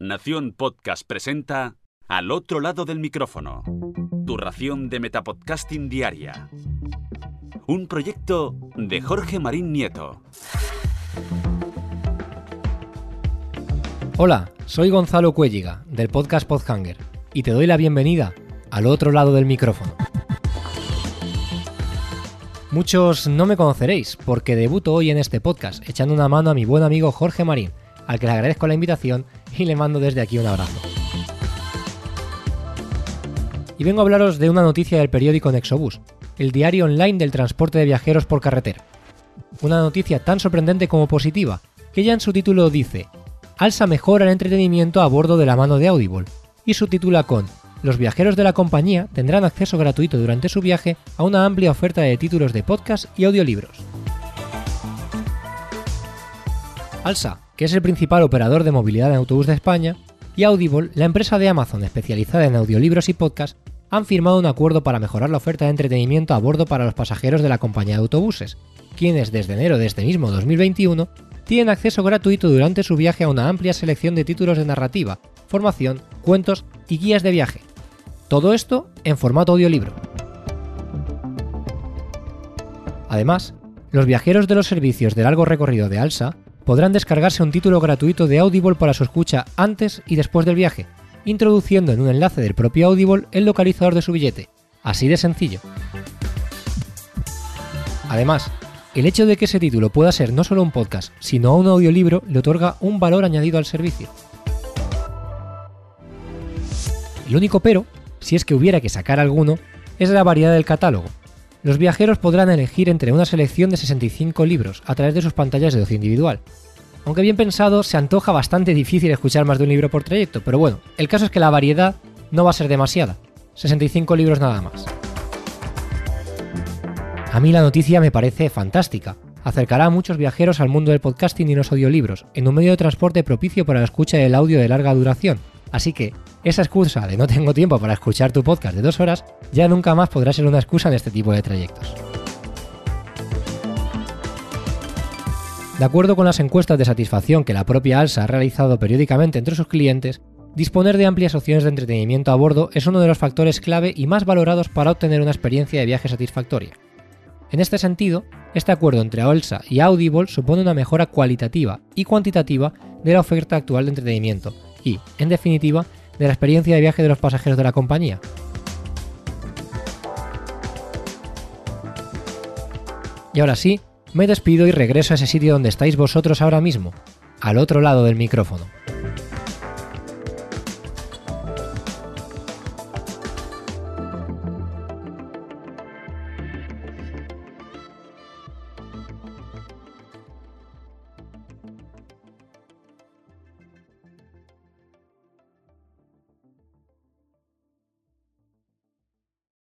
Nación Podcast presenta Al otro lado del micrófono. Tu ración de Metapodcasting Diaria. Un proyecto de Jorge Marín Nieto. Hola, soy Gonzalo Cuelliga, del podcast Podhanger, y te doy la bienvenida al otro lado del micrófono. Muchos no me conoceréis, porque debuto hoy en este podcast, echando una mano a mi buen amigo Jorge Marín, al que le agradezco la invitación y le mando desde aquí un abrazo. Y vengo a hablaros de una noticia del periódico Nexobus, el diario online del transporte de viajeros por carretera. Una noticia tan sorprendente como positiva, que ya en su título dice, Alsa mejora el entretenimiento a bordo de la mano de Audible, y subtitula con, los viajeros de la compañía tendrán acceso gratuito durante su viaje a una amplia oferta de títulos de podcast y audiolibros. Alsa, que es el principal operador de movilidad en autobús de España, y Audible, la empresa de Amazon especializada en audiolibros y podcasts, han firmado un acuerdo para mejorar la oferta de entretenimiento a bordo para los pasajeros de la compañía de autobuses, quienes desde enero de este mismo 2021 tienen acceso gratuito durante su viaje a una amplia selección de títulos de narrativa, formación, cuentos y guías de viaje. Todo esto en formato audiolibro. Además, los viajeros de los servicios de largo recorrido de Alsa podrán descargarse un título gratuito de Audible para su escucha antes y después del viaje, introduciendo en un enlace del propio Audible el localizador de su billete. Así de sencillo. Además, el hecho de que ese título pueda ser no solo un podcast, sino un audiolibro le otorga un valor añadido al servicio. El único pero, si es que hubiera que sacar alguno, es la variedad del catálogo. Los viajeros podrán elegir entre una selección de 65 libros a través de sus pantallas de ocio individual. Aunque bien pensado, se antoja bastante difícil escuchar más de un libro por trayecto, pero bueno, el caso es que la variedad no va a ser demasiada. 65 libros nada más. A mí la noticia me parece fantástica. Acercará a muchos viajeros al mundo del podcasting y los audiolibros, en un medio de transporte propicio para la escucha del audio de larga duración. Así que, esa excusa de no tengo tiempo para escuchar tu podcast de dos horas ya nunca más podrá ser una excusa en este tipo de trayectos. De acuerdo con las encuestas de satisfacción que la propia Alsa ha realizado periódicamente entre sus clientes, disponer de amplias opciones de entretenimiento a bordo es uno de los factores clave y más valorados para obtener una experiencia de viaje satisfactoria. En este sentido, este acuerdo entre Alsa y Audible supone una mejora cualitativa y cuantitativa de la oferta actual de entretenimiento y, en definitiva, de la experiencia de viaje de los pasajeros de la compañía. Y ahora sí, me despido y regreso a ese sitio donde estáis vosotros ahora mismo, al otro lado del micrófono.